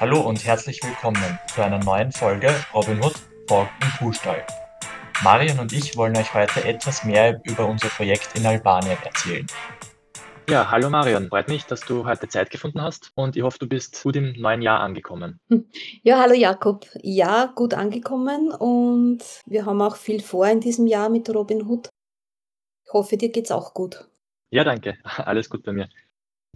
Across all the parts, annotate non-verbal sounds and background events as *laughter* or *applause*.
Hallo und herzlich willkommen zu einer neuen Folge Robin Hood Borg im Kuhstall. Marion und ich wollen euch heute etwas mehr über unser Projekt in Albanien erzählen. Ja, hallo Marion, freut mich, dass du heute Zeit gefunden hast und ich hoffe, du bist gut im neuen Jahr angekommen. *laughs* Ja, hallo Jakob. Ja, gut angekommen und wir haben auch viel vor in diesem Jahr mit Robin Hood. Ich hoffe, dir geht's auch gut. Ja, danke. *laughs* Alles gut bei mir.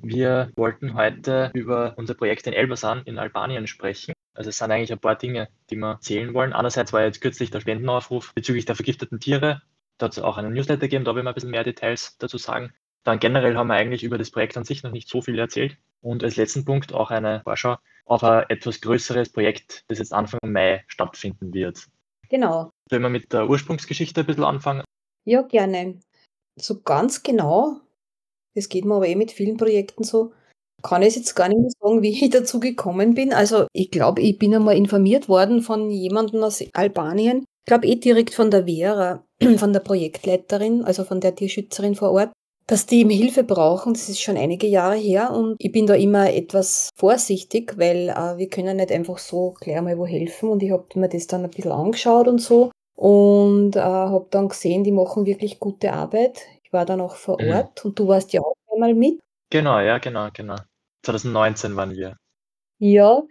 Wir wollten heute über unser Projekt in Elbasan in Albanien sprechen. Also es sind eigentlich ein paar Dinge, die wir erzählen wollen. Einerseits war jetzt kürzlich der Spendenaufruf bezüglich der vergifteten Tiere. Da hat es auch einen Newsletter gegeben, da will wir ein bisschen mehr Details dazu sagen. Dann generell haben wir eigentlich über das Projekt an sich noch nicht so viel erzählt. Und als letzten Punkt auch eine Vorschau auf ein etwas größeres Projekt, das jetzt Anfang Mai stattfinden wird. Genau. Wenn wir mit der Ursprungsgeschichte ein bisschen anfangen. Ja, gerne. So ganz genau, das geht mir aber eh mit vielen Projekten so, kann ich jetzt gar nicht mehr sagen, wie ich *laughs* dazu gekommen bin. Also ich glaube, ich bin einmal informiert worden von jemandem aus Albanien. Ich glaube eh direkt von der Vera, *clears throat* von der Projektleiterin, also von der Tierschützerin vor Ort dass die ihm Hilfe brauchen. Das ist schon einige Jahre her und ich bin da immer etwas vorsichtig, weil äh, wir können nicht einfach so gleich mal wo helfen und ich habe mir das dann ein bisschen angeschaut und so und äh, habe dann gesehen, die machen wirklich gute Arbeit. Ich war dann auch vor mhm. Ort und du warst ja auch einmal mit. Genau, ja, genau, genau. 2019 waren wir. Ja,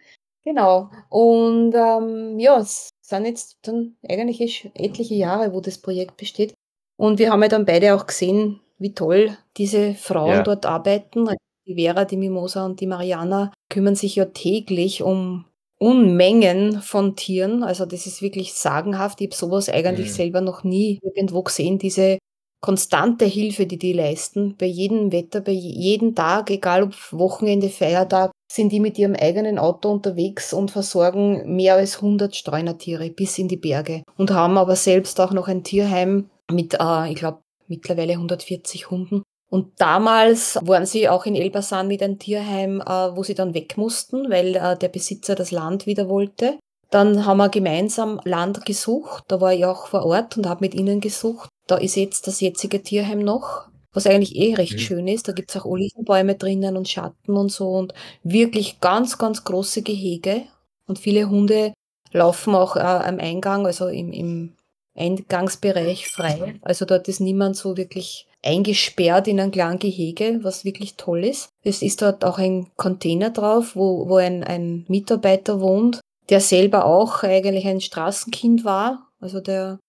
genau. Und ähm, ja, es sind jetzt dann eigentlich etliche Jahre, wo das Projekt besteht. Und wir haben ja dann beide auch gesehen, wie toll diese Frauen ja. dort arbeiten. Also die Vera, die Mimosa und die Mariana kümmern sich ja täglich um Unmengen von Tieren. Also das ist wirklich sagenhaft. Ich habe sowas eigentlich mhm. selber noch nie irgendwo gesehen. Diese konstante Hilfe, die die leisten, bei jedem Wetter, bei jedem Tag, egal ob Wochenende, Feiertag, sind die mit ihrem eigenen Auto unterwegs und versorgen mehr als 100 Streunertiere bis in die Berge und haben aber selbst auch noch ein Tierheim mit, äh, ich glaube, mittlerweile 140 Hunden. Und damals waren sie auch in Elbasan mit einem Tierheim, äh, wo sie dann weg mussten, weil äh, der Besitzer das Land wieder wollte. Dann haben wir gemeinsam Land gesucht. Da war ich auch vor Ort und habe mit ihnen gesucht. Da ist jetzt das jetzige Tierheim noch, was eigentlich eh recht mhm. schön ist. Da gibt's auch Olivenbäume drinnen und Schatten und so und wirklich ganz, ganz große Gehege. Und viele Hunde laufen auch äh, am Eingang, also im, im Eingangsbereich frei. Also dort ist niemand so wirklich eingesperrt in ein kleinen Gehege, was wirklich toll ist. Es ist dort auch ein Container drauf, wo, wo ein, ein Mitarbeiter wohnt, der selber auch eigentlich ein Straßenkind war. Also der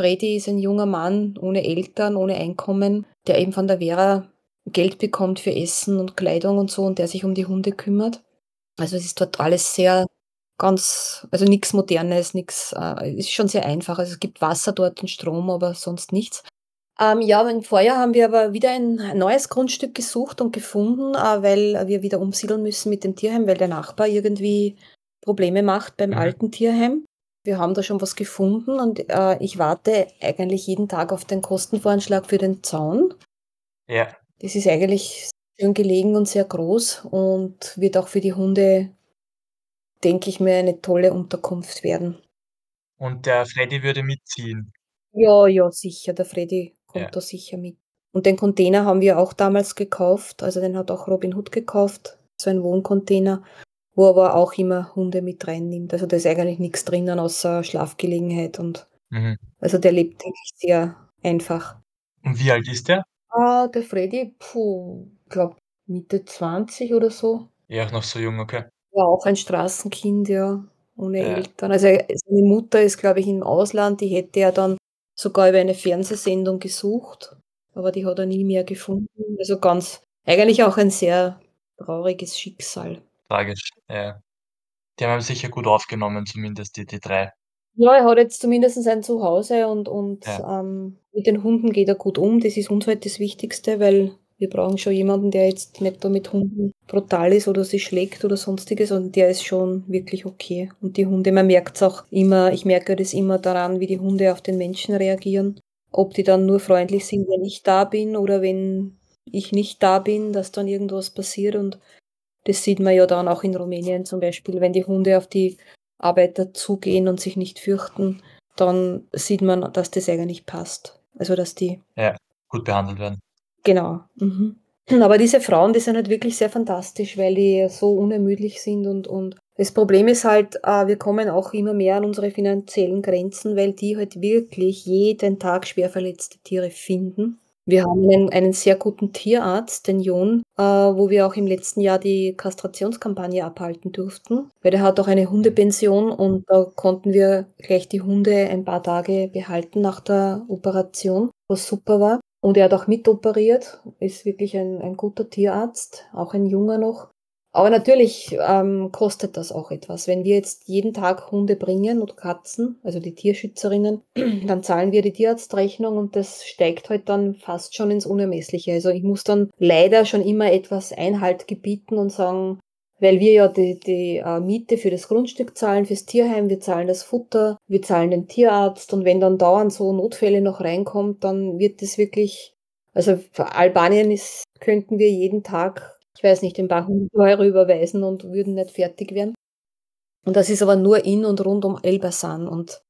Freddy ist ein junger Mann ohne Eltern, ohne Einkommen, der eben von der Vera Geld bekommt für Essen und Kleidung und so und der sich um die Hunde kümmert. Also es ist dort alles sehr ganz, also nichts Modernes, nichts, äh, ist schon sehr einfach. Also es gibt Wasser dort und Strom, aber sonst nichts. Ähm, ja, im Vorjahr haben wir aber wieder ein neues Grundstück gesucht und gefunden, äh, weil wir wieder umsiedeln müssen mit dem Tierheim, weil der Nachbar irgendwie Probleme macht beim mhm. alten Tierheim. Wir haben da schon was gefunden und äh, ich warte eigentlich jeden Tag auf den Kostenvoranschlag für den Zaun. Ja. Das ist eigentlich schön gelegen und sehr groß und wird auch für die Hunde denke ich mir, eine tolle Unterkunft werden. Und der Freddy würde mitziehen? Ja, ja, sicher. Der Freddy kommt ja. da sicher mit. Und den Container haben wir auch damals gekauft. Also den hat auch Robin Hood gekauft. So ein Wohncontainer, wo aber auch immer Hunde mit reinnimmt. Also da ist eigentlich nichts drinnen außer Schlafgelegenheit und mhm. also der lebt eigentlich sehr einfach. Und wie alt ist der? Ah, der Freddy, puh, ich glaube Mitte 20 oder so. Ja, noch so jung, okay. War auch ein Straßenkind, ja, ohne Ja. Eltern. Also, seine Mutter ist, glaube ich, im Ausland, die hätte er dann sogar über eine Fernsehsendung gesucht, aber die hat er nie mehr gefunden. Also, ganz eigentlich auch ein sehr trauriges Schicksal. Tragisch, ja. Die haben ihn sicher gut aufgenommen, zumindest die die 3. Ja, er hat jetzt zumindest ein Zuhause und und, Ja. ähm, mit den Hunden geht er gut um. Das ist uns halt das Wichtigste, weil wir brauchen schon jemanden, der jetzt nicht da mit Hunden brutal ist oder sie schlägt oder sonstiges, und der ist schon wirklich okay. Und die Hunde, man merkt es auch immer, ich merke das immer daran, wie die Hunde auf den Menschen reagieren. Ob die dann nur freundlich sind, wenn ich da bin oder wenn ich nicht da bin, dass dann irgendwas passiert. Und das sieht man ja dann auch in Rumänien zum Beispiel, wenn die Hunde auf die Arbeiter zugehen und sich nicht fürchten, dann sieht man, dass das eigentlich passt. Also dass die ja, gut behandelt werden. Genau. Mhm. *clears throat* Aber diese Frauen, die sind halt wirklich sehr fantastisch, weil die so unermüdlich sind und, und das Problem ist halt, äh, wir kommen auch immer mehr an unsere finanziellen Grenzen, weil die halt wirklich jeden Tag schwer verletzte Tiere finden. Wir haben einen, einen sehr guten Tierarzt, den Jon, äh, wo wir auch im letzten Jahr die Kastrationskampagne abhalten durften, weil der hat auch eine Hundepension und da konnten wir gleich die Hunde ein paar Tage behalten nach der Operation, was super war. Und er hat auch mitoperiert, ist wirklich ein, ein guter Tierarzt, auch ein junger noch. Aber natürlich ähm, kostet das auch etwas. Wenn wir jetzt jeden Tag Hunde bringen und Katzen, also die Tierschützerinnen, *clears throat* dann zahlen wir die Tierarztrechnung und das steigt halt dann fast schon ins Unermessliche. Also ich muss dann leider schon immer etwas Einhalt gebieten und sagen, weil wir ja die, die uh, Miete für das Grundstück zahlen, fürs Tierheim, wir zahlen das Futter, wir zahlen den Tierarzt und wenn dann dauernd so Notfälle noch reinkommt, dann wird das wirklich, also für Albanien ist, könnten wir jeden Tag ich weiß nicht, hundert Euro überweisen und würden nicht fertig werden. Und das ist aber nur in und rund um Elbasan. Und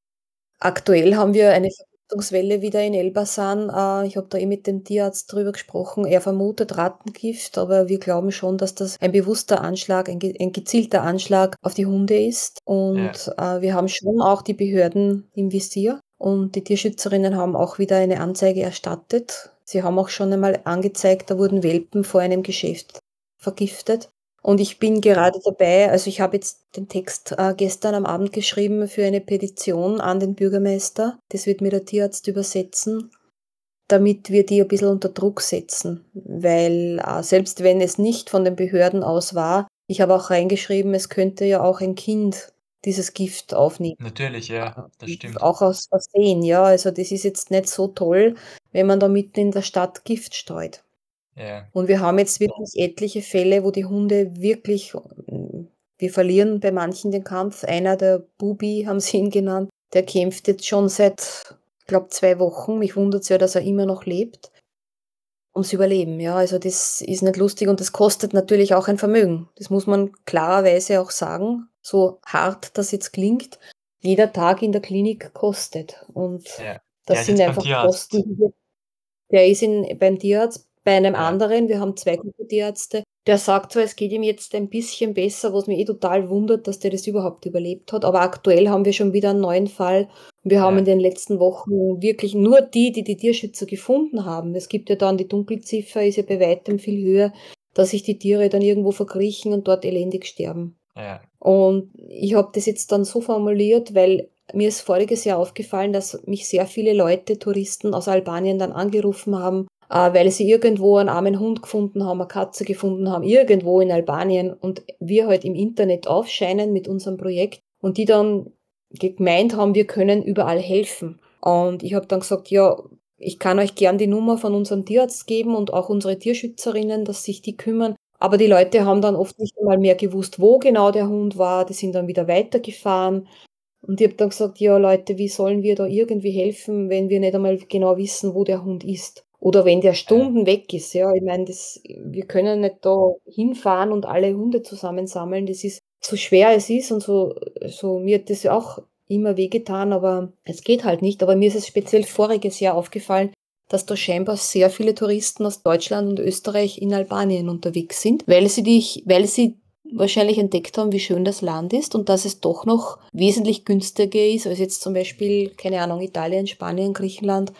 aktuell haben wir eine Vergiftungswelle wieder in Elbasan. Äh, ich habe da eh mit dem Tierarzt drüber gesprochen. Er vermutet Rattengift, aber wir glauben schon, dass das ein bewusster Anschlag, ein, ein gezielter Anschlag auf die Hunde ist. Und ja. Äh, wir haben schon auch die Behörden im Visier. Und die Tierschützerinnen haben auch wieder eine Anzeige erstattet. Sie haben auch schon einmal angezeigt, da wurden Welpen vor einem Geschäft vergiftet. Und ich bin gerade dabei, also ich habe jetzt den Text äh, gestern am Abend geschrieben für eine Petition an den Bürgermeister. Das wird mir der Tierarzt übersetzen, damit wir die ein bisschen unter Druck setzen. Weil äh, selbst wenn es nicht von den Behörden aus war, ich habe auch reingeschrieben, es könnte ja auch ein Kind dieses Gift aufnehmen. Natürlich, ja, das stimmt. Auch aus Versehen, ja. Also das ist jetzt nicht so toll, wenn man da mitten in der Stadt Gift streut. Ja. Und wir haben jetzt wirklich etliche Fälle, wo die Hunde wirklich, wir verlieren bei manchen den Kampf. Einer, der Bubi, haben sie *laughs* ihn genannt, der kämpft jetzt schon seit, ich glaube, zwei Wochen. Mich wundert es ja, dass er immer noch lebt. Ums Überleben, ja. Also das ist nicht lustig und das kostet natürlich auch ein Vermögen. Das muss man klarerweise auch sagen. So hart das jetzt klingt, jeder Tag in der Klinik kostet. Und ja. das sind einfach Kosten. Der ist in, beim Tierarzt bei einem ja. anderen, wir haben zwei gute Tierärzte, der sagt zwar, es geht ihm jetzt ein bisschen besser, was mich eh total wundert, dass der das überhaupt überlebt hat. Aber aktuell haben wir schon wieder einen neuen Fall. Wir haben ja. in den letzten Wochen wirklich nur die, die die Tierschützer gefunden haben. Es gibt ja dann die Dunkelziffer, ist ja bei weitem viel höher, dass sich die Tiere dann irgendwo verkriechen und dort elendig sterben. Ja. Und ich habe das jetzt dann so formuliert, weil mir ist voriges Jahr aufgefallen, dass mich sehr viele Leute, Touristen aus Albanien dann angerufen haben äh, weil sie irgendwo einen armen Hund gefunden haben, eine Katze gefunden haben, irgendwo in Albanien und wir halt im Internet aufscheinen mit unserem Projekt und die dann gemeint haben, wir können überall helfen. Und ich habe dann gesagt, ja, ich kann euch gern die Nummer von unserem Tierarzt geben und auch unsere Tierschützerinnen, dass sich die kümmern. Aber die Leute haben dann oft nicht einmal mehr gewusst, wo genau der Hund war. Die sind dann wieder weitergefahren. Und ich habe dann gesagt, ja Leute, wie sollen wir da irgendwie helfen, wenn wir nicht einmal genau wissen, wo der Hund ist? Oder wenn der Stunden weg ist, ja. Ich meine, das wir können nicht da hinfahren und alle Hunde zusammensammeln. Das ist so schwer es ist und so so mir hat das ja auch immer wehgetan, aber es geht halt nicht. Aber mir ist es speziell voriges Jahr aufgefallen, dass da scheinbar sehr viele Touristen aus Deutschland und Österreich in Albanien unterwegs sind, weil sie dich weil sie wahrscheinlich entdeckt haben, wie schön das Land ist und dass es doch noch wesentlich günstiger ist als jetzt zum Beispiel, keine Ahnung, Italien, Spanien, Griechenland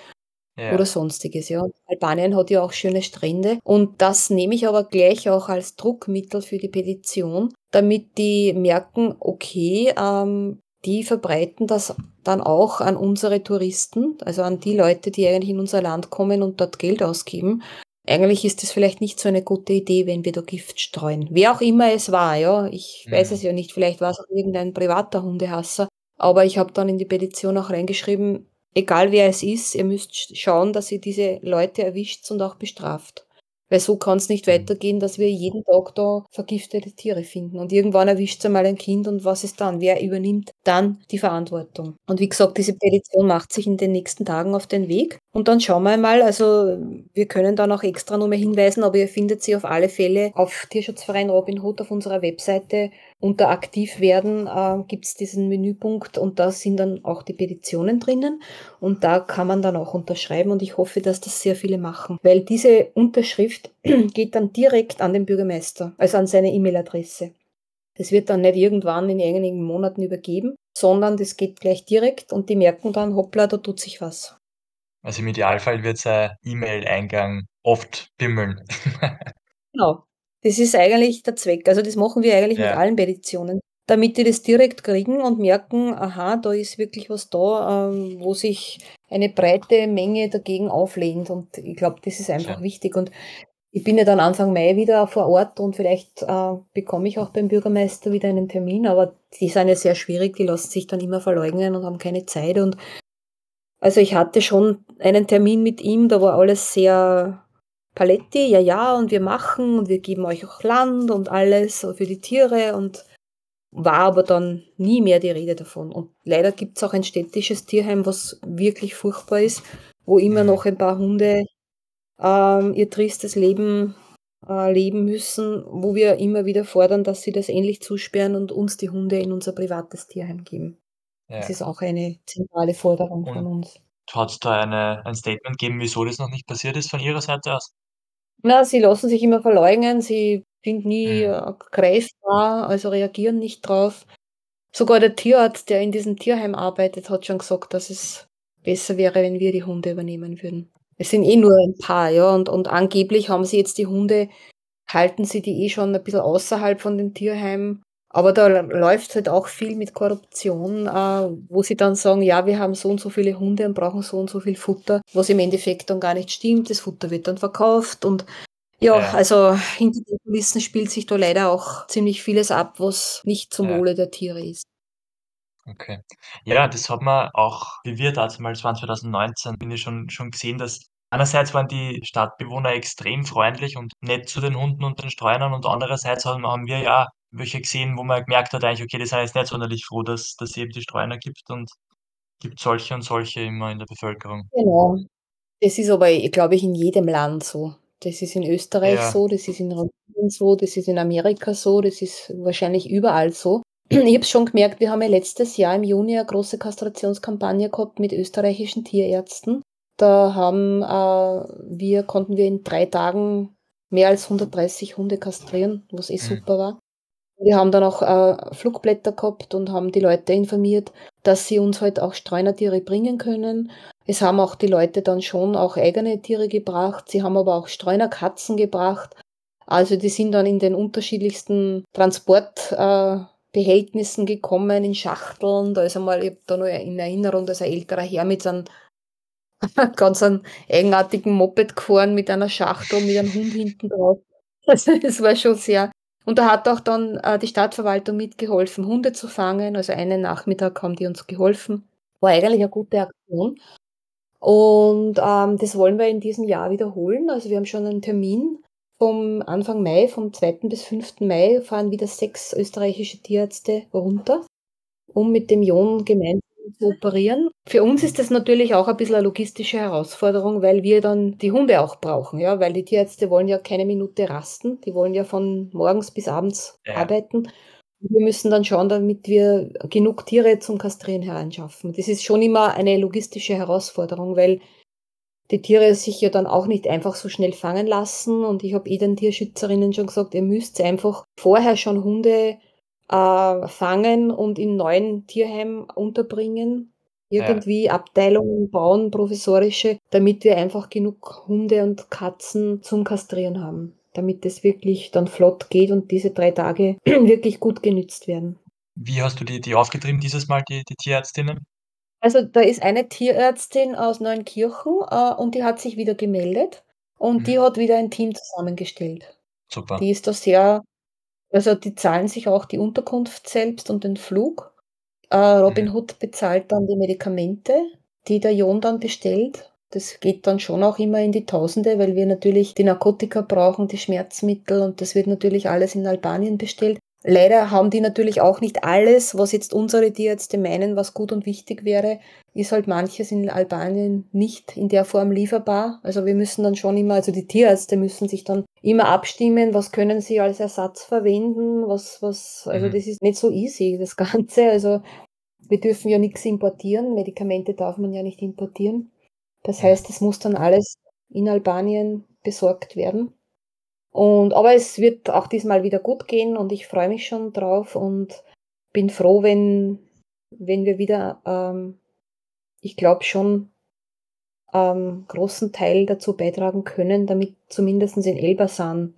ja. oder sonstiges. Ja. Albanien hat ja auch schöne Strände und das nehme ich aber gleich auch als Druckmittel für die Petition, damit die merken, okay, ähm, die verbreiten das dann auch an unsere Touristen, also an die Leute, die eigentlich in unser Land kommen und dort Geld ausgeben. Eigentlich ist es vielleicht nicht so eine gute Idee, wenn wir da Gift streuen. Wer auch immer es war, ja, ich mhm. weiß es ja nicht, vielleicht war es auch irgendein privater Hundehasser, aber ich habe dann in die Petition auch reingeschrieben, egal wer es ist, ihr müsst schauen, dass ihr diese Leute erwischt und auch bestraft. Weil so kann es nicht mhm. weitergehen, dass wir jeden Tag da vergiftete Tiere finden. Und irgendwann erwischt einmal ein Kind und was ist dann? Wer übernimmt dann die Verantwortung? Und wie gesagt, diese Petition macht sich in den nächsten Tagen auf den Weg. Und dann schauen wir mal, also wir können dann auch extra nochmal hinweisen, aber ihr findet sie auf alle Fälle auf Tierschutzverein Robin Hood auf unserer Webseite. Unter aktiv werden äh, gibt es diesen Menüpunkt und da sind dann auch die Petitionen drinnen und da kann man dann auch unterschreiben und ich hoffe, dass das sehr viele machen, weil diese Unterschrift *clears throat* geht dann direkt an den Bürgermeister, also an seine E-Mail-Adresse. Das wird dann nicht irgendwann in einigen Monaten übergeben, sondern das geht gleich direkt und die merken dann, hoppla, da tut sich was. Also im Idealfall wird sein E-Mail-Eingang oft bimmeln. *laughs* Genau. Das ist eigentlich der Zweck. Also das machen wir eigentlich Ja. mit allen Petitionen, damit die das direkt kriegen und merken, aha, da ist wirklich was da, ähm, wo sich eine breite Menge dagegen auflehnt. Und ich glaube, das ist einfach Klar. wichtig. Und ich bin ja dann Anfang Mai wieder vor Ort und vielleicht äh, bekomme ich auch beim Bürgermeister wieder einen Termin, aber die sind ja sehr schwierig, die lassen sich dann immer verleugnen und haben keine Zeit. Und also ich hatte schon einen Termin mit ihm, da war alles sehr Paletti, ja, ja, und wir machen und wir geben euch auch Land und alles für die Tiere und war aber dann nie mehr die Rede davon. Und leider gibt es auch ein städtisches Tierheim, was wirklich furchtbar ist, wo immer Mhm. noch ein paar Hunde ähm, ihr tristes Leben äh, leben müssen, wo wir immer wieder fordern, dass sie das endlich zusperren und uns die Hunde in unser privates Tierheim geben. Das Ja. ist auch eine zentrale Forderung von Und uns. hat es da eine, ein Statement gegeben, wieso das noch nicht passiert ist von Ihrer Seite aus? Na, sie lassen sich immer verleugnen, sie sind nie Mhm. äh, greifbar, also reagieren nicht drauf. Sogar der Tierarzt, der in diesem Tierheim arbeitet, hat schon gesagt, dass es besser wäre, wenn wir die Hunde übernehmen würden. Es sind eh nur ein paar, ja, und, und angeblich haben sie jetzt die Hunde, halten sie die eh schon ein bisschen außerhalb von den Tierheimen. Aber da läuft halt auch viel mit Korruption, äh, wo sie dann sagen, ja, wir haben so und so viele Hunde und brauchen so und so viel Futter, was im Endeffekt dann gar nicht stimmt. Das Futter wird dann verkauft und ja, Ja. also hinter den Kulissen spielt sich da leider auch ziemlich vieles ab, was nicht zum Ja. Wohle der Tiere ist. Okay. Ja, das hat man auch, wie wir damals waren, 2019, bin ich schon, schon gesehen, dass einerseits waren die Stadtbewohner extrem freundlich und nett zu den Hunden und den Streunern und andererseits haben, haben wir ja welche gesehen, wo man gemerkt hat, eigentlich, okay, sind jetzt nicht sonderlich froh, dass es eben die Streuner gibt und gibt solche und solche immer in der Bevölkerung. Genau. Das ist aber, glaube ich, in jedem Land so. Das ist in Österreich Ja. so, das ist in Rumänien so, das ist in Amerika so, das ist wahrscheinlich überall so. Ich habe es schon gemerkt, wir haben ja letztes Jahr im Juni eine große Kastrationskampagne gehabt mit österreichischen Tierärzten. Da haben äh, wir, konnten wir in drei Tagen mehr als 130 Hunde kastrieren, was eh Mhm. super war. Wir haben dann auch äh, Flugblätter gehabt und haben die Leute informiert, dass sie uns halt auch Streunertiere bringen können. Es haben auch die Leute dann schon auch eigene Tiere gebracht. Sie haben aber auch Streunerkatzen gebracht. Also die sind dann in den unterschiedlichsten Transportbehältnissen äh, gekommen, in Schachteln. Da ist einmal, ich habe da noch in Erinnerung, dass ein älterer Herr mit so einem *laughs* ganz einen eigenartigen Moped gefahren mit einer Schachtel, mit einem Hund hinten drauf. *laughs* Also es war schon sehr. Und da hat auch dann äh, die Stadtverwaltung mitgeholfen, Hunde zu fangen. Also einen Nachmittag haben die uns geholfen. War eigentlich eine gute Aktion. Und ähm, das wollen wir in diesem Jahr wiederholen. Also wir haben schon einen Termin vom Anfang Mai, vom 2. bis 5. Mai fahren wieder sechs österreichische Tierärzte runter, um mit dem Jon gemeinsam zu operieren. Für uns ist das natürlich auch ein bisschen eine logistische Herausforderung, weil wir dann die Hunde auch brauchen, ja, weil die Tierärzte wollen ja keine Minute rasten, die wollen ja von morgens bis abends Ja. arbeiten. Wir müssen dann schauen, damit wir genug Tiere zum Kastrieren hereinschaffen. Das ist schon immer eine logistische Herausforderung, weil die Tiere sich ja dann auch nicht einfach so schnell fangen lassen. Und ich habe eh den Tierschützerinnen schon gesagt, ihr müsst einfach vorher schon Hunde äh, fangen und in neuen Tierheimen unterbringen. Ja. Irgendwie Abteilungen bauen, professorische, damit wir einfach genug Hunde und Katzen zum Kastrieren haben. Damit es wirklich dann flott geht und diese drei Tage *clears throat* wirklich gut genützt werden. Wie hast du die, die aufgetrieben dieses Mal, die, die Tierärztinnen? Also da ist eine Tierärztin aus Neunkirchen äh, und die hat sich wieder gemeldet und die Mhm. hat wieder ein Team zusammengestellt. Super. Die ist da sehr, also die zahlen sich auch die Unterkunft selbst und den Flug. Äh, Robin Mhm. Hood bezahlt dann die Medikamente, die der Jon dann bestellt. Das geht dann schon auch immer in die Tausende, weil wir natürlich die Narkotika brauchen, die Schmerzmittel und das wird natürlich alles in Albanien bestellt. Leider haben die natürlich auch nicht alles, was jetzt unsere Tierärzte meinen, was gut und wichtig wäre, ist halt manches in Albanien nicht in der Form lieferbar. Also wir müssen dann schon immer, also die Tierärzte müssen sich dann immer abstimmen, was können sie als Ersatz verwenden, was, was, also Mhm. das ist nicht so easy, das Ganze. Also wir dürfen ja nichts importieren, Medikamente darf man ja nicht importieren. Das heißt, es muss dann alles in Albanien besorgt werden. Und, aber es wird auch diesmal wieder gut gehen und ich freue mich schon drauf und bin froh, wenn, wenn wir wieder, ähm, ich glaube schon, ähm, großen Teil dazu beitragen können, damit zumindest in Elbasan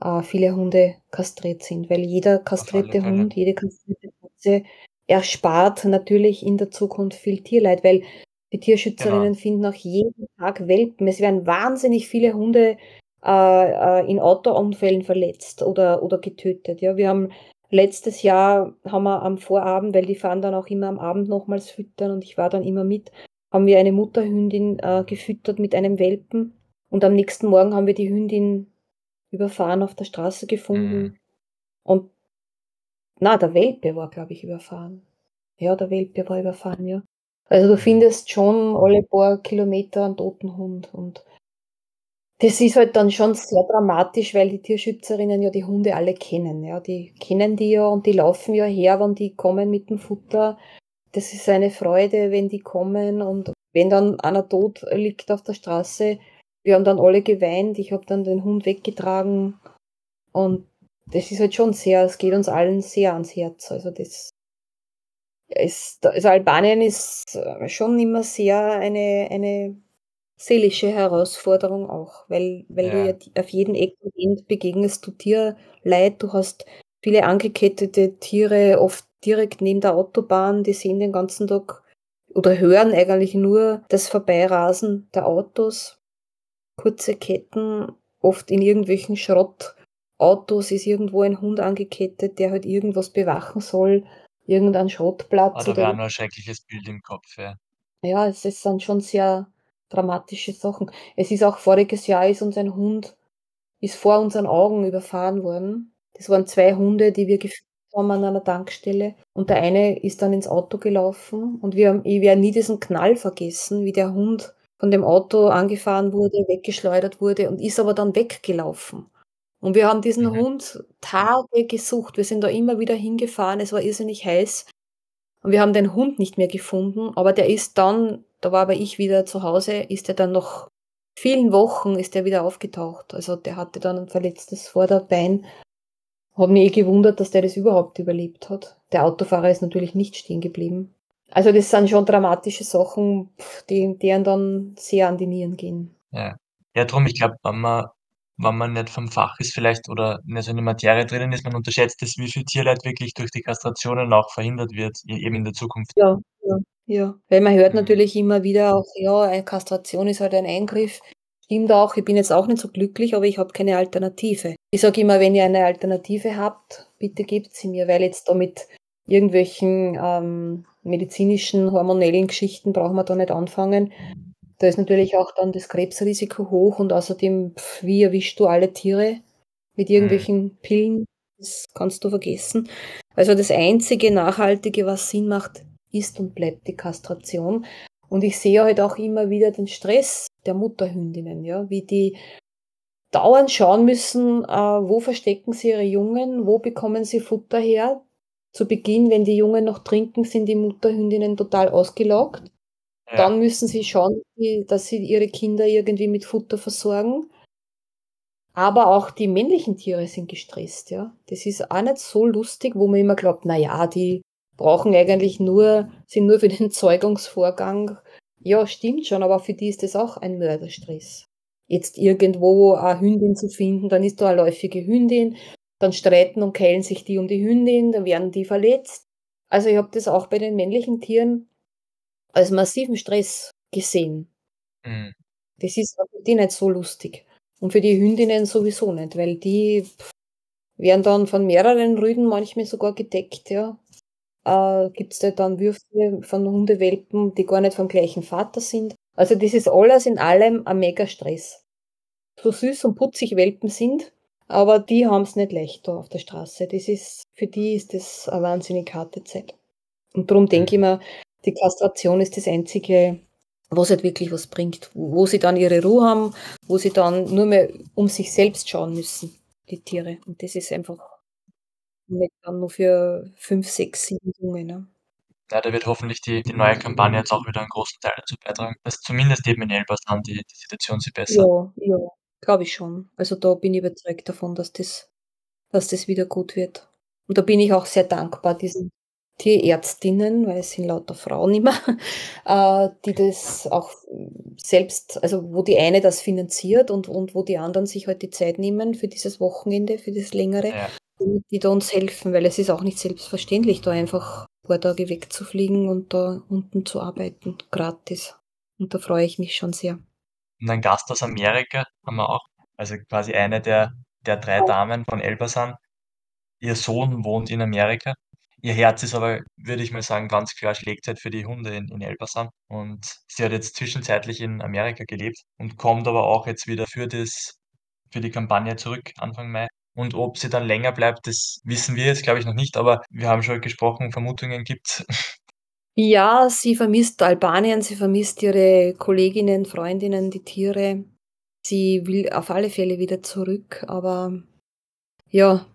äh, viele Hunde kastriert sind, weil jeder kastrierte. Hund, jede kastrierte Katze erspart natürlich in der Zukunft viel Tierleid, weil die Tierschützerinnen Genau. finden auch jeden Tag Welpen. Es werden wahnsinnig viele Hunde in Autounfällen verletzt oder, oder getötet. Ja, wir haben letztes Jahr haben wir am Vorabend, weil die fahren dann auch immer am Abend nochmals füttern und ich war dann immer mit, haben wir eine Mutterhündin äh, gefüttert mit einem Welpen und am nächsten Morgen haben wir die Hündin überfahren auf der Straße gefunden Mhm. und na, der Welpe war, glaube ich, überfahren. Ja, der Welpe war überfahren, ja. Also du findest schon alle paar Kilometer einen toten Hund und das ist halt dann schon sehr dramatisch, weil die Tierschützerinnen ja die Hunde alle kennen, ja. Die kennen die ja und die laufen ja her, wenn die kommen mit dem Futter. Das ist eine Freude, wenn die kommen und wenn dann einer tot liegt auf der Straße, wir haben dann alle geweint, ich habe dann den Hund weggetragen und das ist halt schon sehr, es geht uns allen sehr ans Herz. Also das ist, also Albanien ist äh, schon immer sehr eine, eine seelische Herausforderung auch, weil, weil du Ja. ja di- auf jeden Eck und End begegnest du Tierleid, du hast viele angekettete Tiere, oft direkt neben der Autobahn, die sehen den ganzen Tag oder hören eigentlich nur das Vorbeirasen der Autos, kurze Ketten, oft in irgendwelchen Schrottautos ist irgendwo ein Hund angekettet, der halt irgendwas bewachen soll, irgendein Ah, Schrottplatz wäre oder nur ein schreckliches Bild im Kopf, ja. ja, es ist dann schon sehr dramatische Sachen. Es ist auch voriges Jahr ist uns ein Hund ist vor unseren Augen überfahren worden. Das waren 2 Hunde, die wir geführt haben an einer Tankstelle und der eine ist dann ins Auto gelaufen und wir haben ich werde nie diesen Knall vergessen, wie der Hund von dem Auto angefahren wurde, weggeschleudert wurde und ist aber dann weggelaufen. Und wir haben diesen Mhm. Hund Tage gesucht. Wir sind da immer wieder hingefahren, es war irrsinnig heiß. Und wir haben den Hund nicht mehr gefunden, aber der ist dann, da war aber ich wieder zu Hause, ist er dann nach vielen Wochen ist er wieder aufgetaucht. Also der hatte dann ein verletztes Vorderbein. Hat mich eh gewundert, dass der das überhaupt überlebt hat. Der Autofahrer ist natürlich nicht stehen geblieben. Also das sind schon dramatische Sachen, die deren dann sehr an die Nieren gehen. Ja. Ja, drum, ich glaube, wenn man wenn man nicht vom Fach ist vielleicht oder nicht so in der Materie drinnen ist, man unterschätzt es, wie viel Tierleid wirklich durch die Kastrationen auch verhindert wird, eben in der Zukunft. Ja, ja, ja. Weil man hört Mhm. natürlich immer wieder auch, ja, eine Kastration ist halt ein Eingriff. Stimmt auch, ich bin jetzt auch nicht so glücklich, aber ich habe keine Alternative. Ich sage immer, wenn ihr eine Alternative habt, bitte gebt sie mir, weil jetzt da mit irgendwelchen ähm, medizinischen, hormonellen Geschichten brauchen wir da nicht anfangen. Da ist natürlich auch dann das Krebsrisiko hoch und außerdem, pf, wie erwischst du alle Tiere mit Mhm. irgendwelchen Pillen? Das kannst du vergessen. Also das einzige Nachhaltige, was Sinn macht, ist und bleibt die Kastration. Und ich sehe halt auch immer wieder den Stress der Mutterhündinnen, ja, wie die dauernd schauen müssen, äh, wo verstecken sie ihre Jungen, wo bekommen sie Futter her. Zu Beginn, wenn die Jungen noch trinken, sind die Mutterhündinnen total ausgelaugt. Ja. Dann müssen sie schauen, dass sie- dass sie ihre Kinder irgendwie mit Futter versorgen. Aber auch die männlichen Tiere sind gestresst, ja. Das ist auch nicht so lustig, wo man immer glaubt, na ja, die brauchen eigentlich nur, sind nur für den Zeugungsvorgang. Ja, stimmt schon, aber für die ist das auch ein Mörderstress. Jetzt irgendwo eine Hündin zu finden, dann ist da eine läufige Hündin, dann streiten und keilen sich die um die Hündin, dann werden die verletzt. Also ich habe das auch bei den männlichen Tieren als massiven Stress gesehen. Mhm. Das ist für die nicht so lustig. Und für die Hündinnen sowieso nicht, weil die werden dann von mehreren Rüden manchmal sogar gedeckt, ja. Äh, Gibt es da dann Würfe von Hundewelpen, die gar nicht vom gleichen Vater sind. Also das ist alles in allem ein mega Stress. So süß und putzig Welpen sind, Aber die haben's nicht leicht da auf der Straße. Das ist für die ist das eine wahnsinnig harte Zeit. Und darum denke ich mir, die Kastration ist das Einzige, was halt wirklich was bringt, wo sie dann ihre Ruhe haben, wo sie dann nur mehr um sich selbst schauen müssen, die Tiere. Und das ist einfach dann nur für 5, 6, 7 Junge, ne? Ja, da wird hoffentlich die die neue Kampagne jetzt auch wieder 'n großen Teil dazu beitragen, dass zumindest eben in Elbasan die die Situation sich bessert. Ja, ja, glaube ich schon. Also, da bin ich überzeugt davon, dass das dass das wieder gut wird. Und da bin ich auch sehr dankbar diesen Tierärztinnen, weil es sind lauter Frauen immer, *laughs* äh, die das auch selbst also, wo die eine das finanziert und und wo die anderen sich halt die Zeit nehmen für dieses Wochenende, für das Längere, Ja. Die da uns helfen, weil es ist auch nicht selbstverständlich, da einfach paar Tage wegzufliegen und da unten zu arbeiten, gratis. Und da freue ich mich schon sehr. Und einen Gast aus Amerika haben wir auch. Also, quasi eine der der 3 Damen von Elbasan. Ihr Sohn wohnt in Amerika. Ihr Herz ist aber, würde ich mal sagen, ganz klar schlägt halt für die Hunde in in Elbasan. Und sie hat jetzt zwischenzeitlich in Amerika gelebt und kommt aber auch jetzt wieder für das für die Kampagne zurück Anfang Mai. Und ob sie dann länger bleibt, das wissen wir jetzt, glaube ich, noch nicht, aber wir haben schon gesprochen, Vermutungen gibt's. *laughs* Ja, sie vermisst Albanien, sie vermisst ihre Kolleginnen, Freundinnen, die Tiere. Sie will auf alle Fälle wieder zurück, aber ja,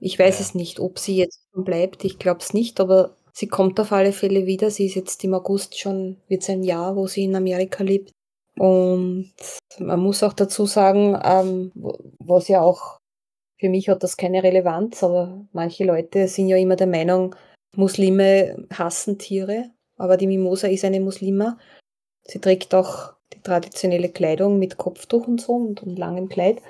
ich weiß Ja. es nicht, ob sie jetzt schon bleibt. Ich glaube es nicht, aber sie kommt auf alle Fälle wieder. Sie ist jetzt im August schon wird's ein Jahr, wo sie in Amerika lebt. Und man muss auch dazu sagen, ähm, was ja auch für mich hat das keine Relevanz, aber manche Leute sind ja immer der Meinung, Muslime hassen Tiere, aber die Mimosa ist eine Muslima. Sie trägt auch die traditionelle Kleidung mit Kopftuch und so und und langem Kleid.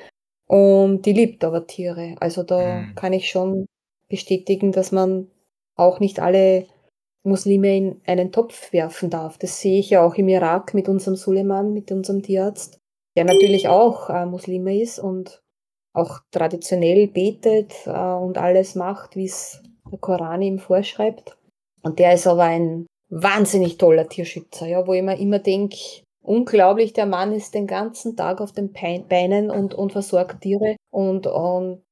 Und die liebt aber Tiere. Also, da Mhm. kann ich schon bestätigen, dass man auch nicht alle Muslime in einen Topf werfen darf. Das sehe ich ja auch im Irak mit unserem Suleiman, mit unserem Tierarzt, der natürlich auch, äh, Muslime ist und auch traditionell betet, äh, und alles macht, wie's der Koran ihm vorschreibt. Und der ist aber ein wahnsinnig toller Tierschützer, ja, wo ich mir immer denke: „Unglaublich, der Mann ist den ganzen Tag auf den Beinen und und versorgt Tiere.“ Und und,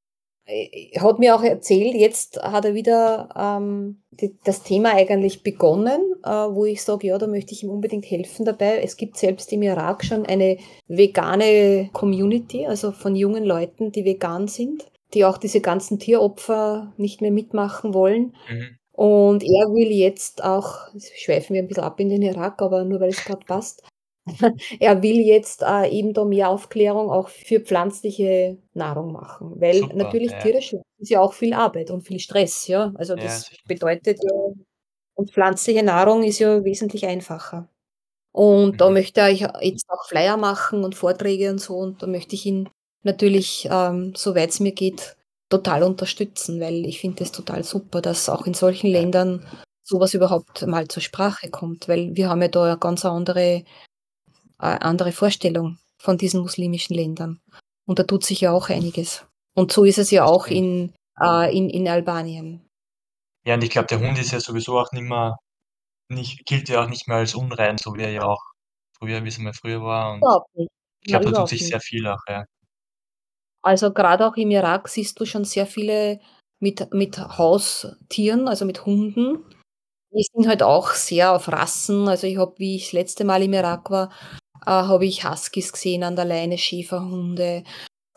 hat mir auch erzählt, jetzt hat er wieder, ähm, d das Thema eigentlich begonnen, äh, wo ich sage: „Ja, da möchte ich ihm unbedingt helfen dabei.“ Es gibt selbst im Irak schon eine vegane Community, also von jungen Leuten, die vegan sind, die auch diese ganzen Tieropfer nicht mehr mitmachen wollen. Mhm. Und er will jetzt auch schweifen wir 'n bisschen ab in den Irak, aber nur weil es grad passt. *laughs* Er will jetzt, äh, eben da mehr Aufklärung auch für pflanzliche Nahrung machen, weil Super, natürlich ja. Schlachten ist ja auch viel Arbeit und viel Stress, ja? Also, Ja, das sicher. bedeutet ja und pflanzliche Nahrung ist ja wesentlich einfacher. Und da Mhm. möchte er ja jetzt auch Flyer machen und Vorträge und so und da möchte ich ihn natürlich, ähm, soweit's mir geht, total unterstützen, weil ich finde das total super, dass auch in solchen. Ländern so was überhaupt mal zur Sprache kommt, weil wir haben ja da 'ne ganz andere äh, andere Vorstellung von diesen muslimischen Ländern. Und da tut sich ja auch einiges. Und so ist es ja auch in äh, in in Albanien. Ja, und ich glaube, der Hund ist ja sowieso auch nimmer nicht gilt ja auch nicht mehr als unrein, so wie er ja auch früher wie's mal früher war und Überhaupt nicht. ich glaube, da tut sich sehr nicht. viel auch, ja. Also, grad auch im Irak siehst du schon sehr viele mit mit Haustieren, also mit Hunden. Die sind halt auch sehr auf Rassen. Also, ich habe, wie ich das letzte Mal im Irak war, äh, habe ich Huskies gesehen an der Leine, Schäferhunde.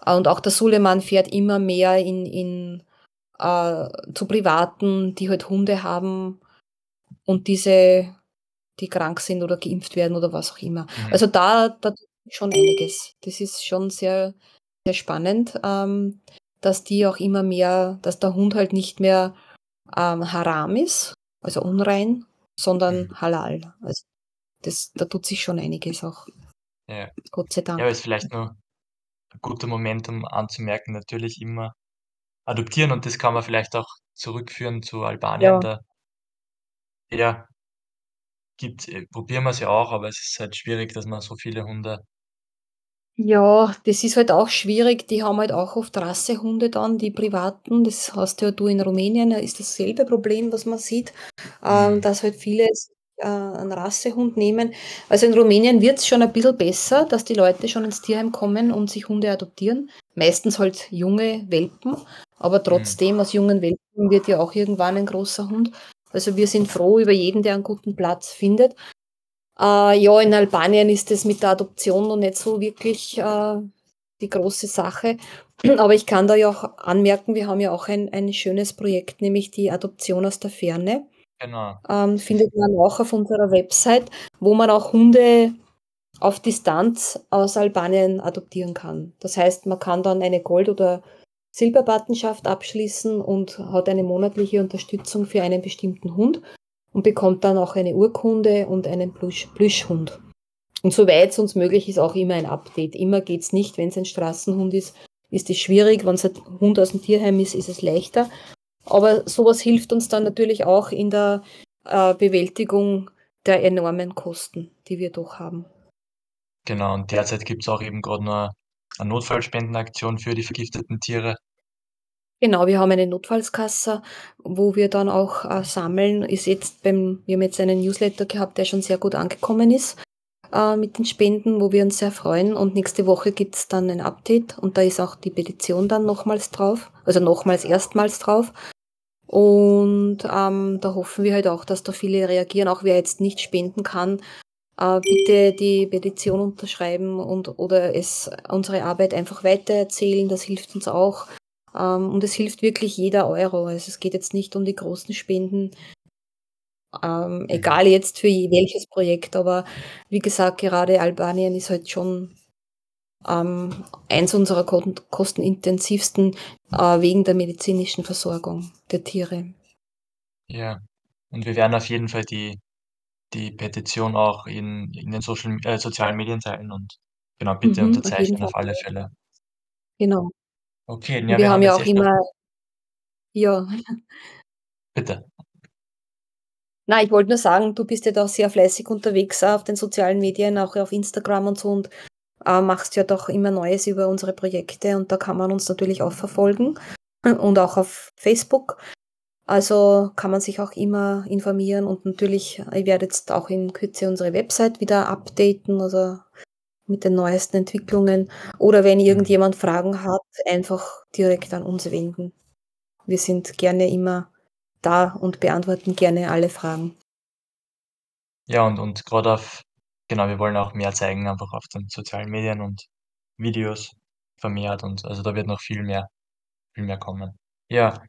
Äh, und auch der Suleiman fährt immer mehr in in äh, zu Privaten, die halt Hunde haben und diese die krank sind oder geimpft werden oder was auch immer. Mhm. Also, da da schon einiges. Das ist schon sehr, sehr spannend, ähm, dass die auch immer mehr dass der Hund halt nicht mehr, ähm, haram ist, also unrein, sondern Mhm. halal. Also, das da tut sich schon einiges auch. Ja. Gott sei Ja, aber Dank. ist vielleicht nur 'n guter Moment, um anzumerken, natürlich immer adoptieren und das kann man vielleicht auch zurückführen zu Albanien, Ja. da ja gibt äh, probieren wir's ja auch, aber es ist halt schwierig, dass man so viele Hunde Ja, das ist halt auch schwierig. Die haben halt auch oft Rassehunde dann, die Privaten. Das hast ja du in Rumänien, ist dasselbe Problem, was man sieht, ähm, Mhm. dass halt viele äh, einen Rassehund nehmen. Also in Rumänien wird es schon ein bisschen besser, dass die Leute schon ins Tierheim kommen und sich Hunde adoptieren. Meistens halt junge Welpen, aber mhm. trotzdem mhm. aus jungen Welpen wird ja auch irgendwann ein großer Hund. Also wir sind froh über jeden, der einen guten Platz findet. Äh, ja, in Albanien ist es mit der Adoption noch nicht so wirklich äh, die große Sache. *clears throat* Aber ich kann da ja auch anmerken, wir haben ja auch ein, ein schönes Projekt, nämlich die Adoption aus der Ferne. Genau. Ähm, findet man auch auf unserer Website, wo man auch Hunde auf Distanz aus Albanien adoptieren kann. Das heißt, man kann dann eine Gold- oder Silberpattenschaft abschließen und hat eine monatliche Unterstützung für einen bestimmten Hund und bekommt dann auch eine Urkunde und einen Plüsch Plüschhund. Und soweit es uns möglich ist, auch immer ein Update. Immer geht es nicht, wenn es ein Straßenhund ist, ist es schwierig. Wenn es ein Hund aus dem Tierheim ist, ist es leichter. Aber sowas hilft uns dann natürlich auch in der äh, Bewältigung der enormen Kosten, die wir doch haben. Genau, und derzeit gibt es auch eben gerade nur eine Notfallspendenaktion für die vergifteten Tiere. Genau, wir haben eine Notfallskasse, wo wir dann auch äh, sammeln. Ist jetzt beim, wir haben jetzt einen Newsletter gehabt, der schon sehr gut angekommen ist äh, mit den Spenden, wo wir uns sehr freuen. Und nächste Woche gibt es dann ein Update und da ist auch die Petition dann nochmals drauf, also nochmals erstmals drauf. Und ähm, da hoffen wir halt auch, dass da viele reagieren, auch wer jetzt nicht spenden kann. Äh, bitte die Petition unterschreiben und oder es unsere Arbeit einfach weitererzählen, das hilft uns auch. Ähm, und es hilft wirklich jeder Euro. Also es geht jetzt nicht um die großen Spenden, ähm, egal jetzt für welches Projekt, aber wie gesagt, gerade Albanien ist halt schon ähm, eins unserer kostenintensivsten äh, wegen der medizinischen Versorgung der Tiere. Ja, und wir werden auf jeden Fall die, die Petition auch in, in den Social, äh, sozialen Medien teilen und genau, bitte Mhm, auf unterzeichnen Fall. auf alle Fälle. Genau. Okay, ja, wir wir haben ja auch echt noch, immer, ja, bitte. na, ich wollte nur sagen, du bist ja doch sehr fleißig unterwegs auf den sozialen Medien, auch auf Instagram und so und äh, machst ja doch immer Neues über unsere Projekte und da kann man uns natürlich auch verfolgen und auch auf Facebook. Also kann man sich auch immer informieren und natürlich, ich werde jetzt auch in Kürze unsere Website wieder updaten, also mit den neuesten Entwicklungen. Oder wenn irgendjemand Fragen hat, einfach direkt an uns wenden. Wir sind gerne immer da und beantworten gerne alle Fragen. Ja, und, und gerade auf, genau, wir wollen auch mehr zeigen, einfach auf den sozialen Medien und Videos vermehrt und also da wird noch viel mehr, viel mehr kommen. Ja,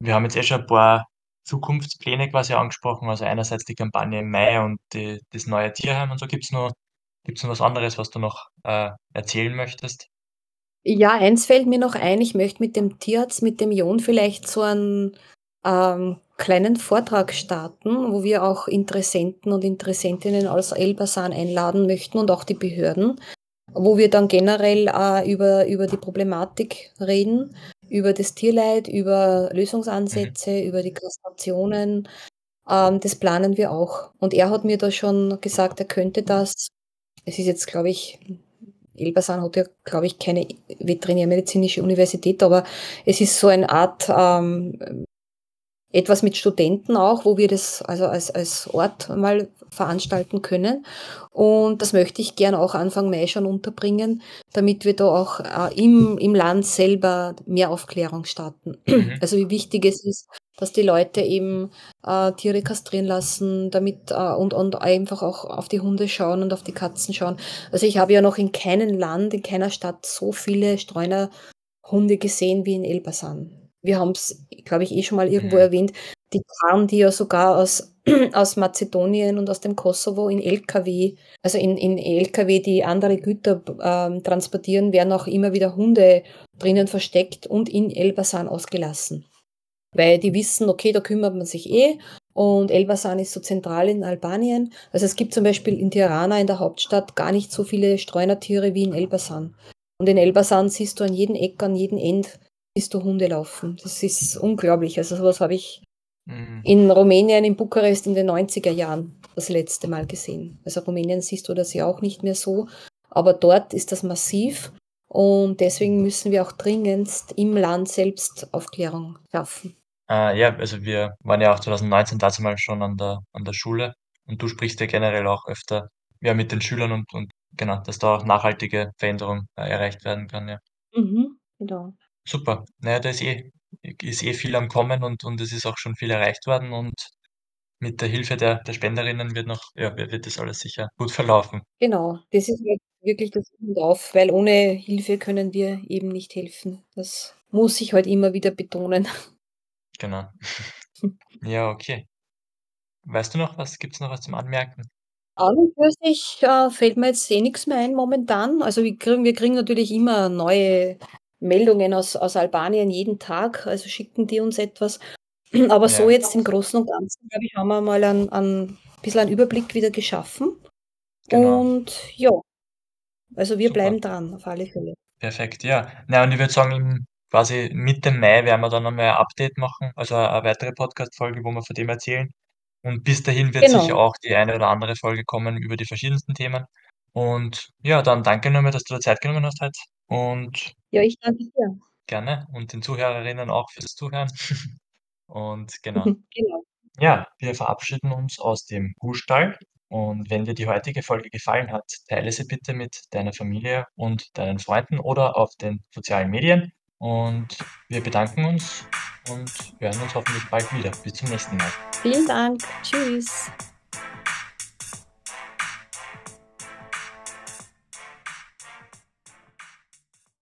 wir haben jetzt eh schon ein paar Zukunftspläne quasi angesprochen, also einerseits die Kampagne im Mai und die, das neue Tierheim und so. Gibt's noch, gibt's noch was anderes, was du noch äh, erzählen möchtest? Ja, eins fällt mir noch ein, ich möchte mit dem Tierarzt, mit dem Jon vielleicht so einen ähm, kleinen Vortrag starten, wo wir auch Interessenten und Interessentinnen aus Elbasan einladen möchten und auch die Behörden, wo wir dann generell äh, über, über die Problematik reden, über das Tierleid, über Lösungsansätze, mhm. über die Kastrationen. Ähm, das planen wir auch. Und er hat mir da schon gesagt, er könnte das. Es ist jetzt, glaube ich, Elbasan hat ja, glaube ich, keine veterinärmedizinische Universität, aber es ist so eine Art ähm, etwas mit Studenten auch, wo wir das also als, als Ort mal veranstalten können. Und das möchte ich gern auch Anfang Mai schon unterbringen, damit wir da auch äh, im, im Land selber mehr Aufklärung starten. Mhm. Also wie wichtig es ist, dass die Leute eben äh, Tiere kastrieren lassen, damit äh, und, und einfach auch auf die Hunde schauen und auf die Katzen schauen. Also ich habe ja noch in keinem Land, in keiner Stadt so viele Streunerhunde gesehen wie in Elbasan wir haben es, glaube ich, eh schon mal irgendwo mhm. erwähnt, die kamen die ja sogar aus, *clears throat* aus Mazedonien und aus dem Kosovo in LKW, also in, in LKW, die andere Güter ähm, transportieren, werden auch immer wieder Hunde drinnen versteckt und in Elbasan ausgelassen. Weil die wissen, okay, da kümmert man sich eh und Elbasan ist so zentral in Albanien. Also es gibt zum Beispiel in Tirana, in der Hauptstadt, gar nicht so viele Streunertiere wie in Elbasan. Und in Elbasan siehst du an jedem Eck, an jedem End siehst du Hunde laufen. Das ist unglaublich. Also sowas habe ich mhm. in Rumänien, in Bukarest in den 90er Jahren das letzte Mal gesehen. Also Rumänien siehst du das ja auch nicht mehr so, aber dort ist das massiv und deswegen müssen wir auch dringendst im Land selbst Aufklärung schaffen. Äh, ja, also wir waren ja auch 2019 dazu mal schon an der, an der Schule und du sprichst ja generell auch öfter, ja, mit den Schülern und und genau, dass da auch nachhaltige Veränderung, äh, erreicht werden kann, ja. Mhm, genau. Super. Na ja, da ist eh ist eh viel am Kommen und und es ist auch schon viel erreicht worden und mit der Hilfe der der Spenderinnen wird noch ja, wird wird das alles sicher gut verlaufen. Genau, das ist halt wirklich das Um und Auf, weil ohne Hilfe können wir eben nicht helfen. Das muss ich halt immer wieder betonen. Genau. *laughs* Ja, okay. Weißt du noch was gibt's noch was zum Anmerken? An und für sich, äh, fällt mir jetzt eh nix mehr ein momentan. Also, wir kriegen wir kriegen natürlich immer neue Meldungen aus aus Albanien jeden Tag, also schicken die uns etwas. *clears throat* Aber so Ja. jetzt im Großen und Ganzen, glaube ich, haben wir mal einen einen bisschen einen Überblick wieder geschaffen. Genau. Und ja, also wir Super. bleiben dran, auf alle Fälle. Perfekt, ja. Na, und ich würde sagen, im quasi Mitte Mai werden wir dann einmal ein Update machen, also a 'ne weitere Podcast-Folge, wo wir von dem erzählen. Und bis dahin wird sicher Genau. auch die eine oder andere Folge kommen über die verschiedensten Themen. Und ja, dann danke nochmal, dass du dir Zeit genommen hast heute und Ja, ich danke dir. gerne und den Zuhörerinnen auch fürs Zuhören. *laughs* Und genau. *laughs* Genau. Ja, wir verabschieden uns aus dem Hufstall und wenn dir die heutige Folge gefallen hat, teile sie bitte mit deiner Familie und deinen Freunden oder auf den sozialen Medien. Und wir bedanken uns und hören uns hoffentlich bald wieder. Bis zum nächsten Mal. Vielen Dank. Tschüss.